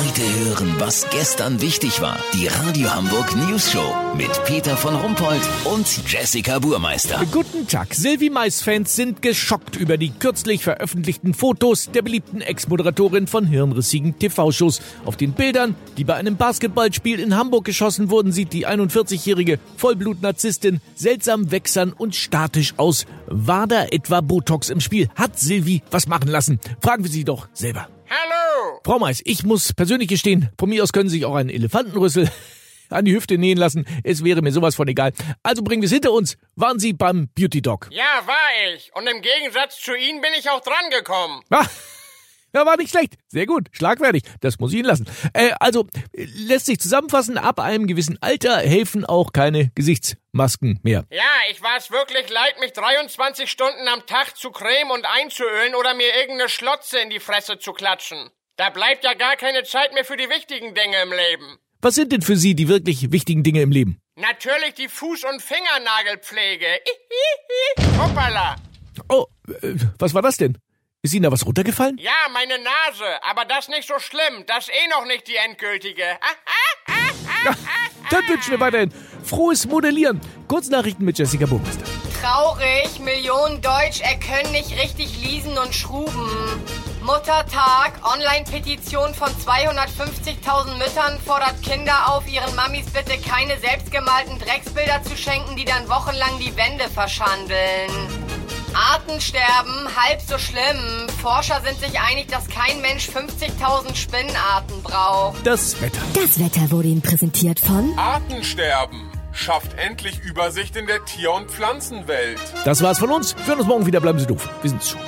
Heute hören, was gestern wichtig war. Die Radio Hamburg News Show mit Peter von Rumpold und Jessica Burmeister. Guten Tag. Sylvie Mais-Fans sind geschockt über die kürzlich veröffentlichten Fotos der beliebten Ex-Moderatorin von hirnrissigen TV-Shows. Auf den Bildern, die bei einem Basketballspiel in Hamburg geschossen wurden, sieht die 41-jährige Vollblut-Narzisstin seltsam wächsern und statisch aus. War da etwa Botox im Spiel? Hat Sylvie was machen lassen? Fragen wir sie doch selber. Hallo! Frau Mais, ich muss persönlich gestehen, von mir aus können Sie sich auch einen Elefantenrüssel an die Hüfte nähen lassen. Es wäre mir sowas von egal. Also bringen wir es hinter uns. Waren Sie beim Beauty Dog? Ja, war ich. Und im Gegensatz zu Ihnen bin ich auch drangekommen. Ah, ja, war nicht schlecht. Sehr gut. Schlagfertig. Das muss ich Ihnen lassen. Äh, also, lässt sich zusammenfassen, ab einem gewissen Alter helfen auch keine Gesichtsmasken mehr. Ja, ich war es wirklich leid, mich 23 Stunden am Tag zu cremen und einzuölen oder mir irgendeine Schlotze in die Fresse zu klatschen. Da bleibt ja gar keine Zeit mehr für die wichtigen Dinge im Leben. Was sind denn für Sie die wirklich wichtigen Dinge im Leben? Natürlich die Fuß- und Fingernagelpflege. Hoppala. Oh, äh, was war das denn? Ist Ihnen da was runtergefallen? Ja, meine Nase. Aber das nicht so schlimm. Das ist eh noch nicht die endgültige. Ja, dann wünschen wir weiterhin frohes Modellieren. Kurznachrichten mit Jessica Burmeister. Traurig, Millionen Deutsch erkönnen nicht richtig lesen und schruben. Muttertag, Online-Petition von 250.000 Müttern fordert Kinder auf, ihren Mamis bitte keine selbstgemalten Drecksbilder zu schenken, die dann wochenlang die Wände verschandeln. Artensterben, halb so schlimm. Forscher sind sich einig, dass kein Mensch 50.000 Spinnenarten braucht. Das Wetter. Das Wetter wurde Ihnen präsentiert von Artensterben. Schafft endlich Übersicht in der Tier- und Pflanzenwelt. Das war's von uns. Wir hören uns morgen wieder. Bleiben Sie doof. Wir sind's schon.